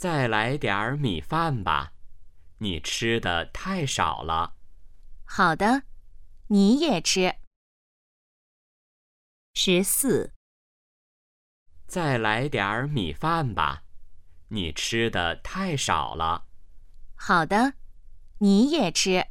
再来点儿米饭吧。你吃的太少了。好的你也吃。十四。再来点儿米饭吧。你吃的太少了。好的你也吃。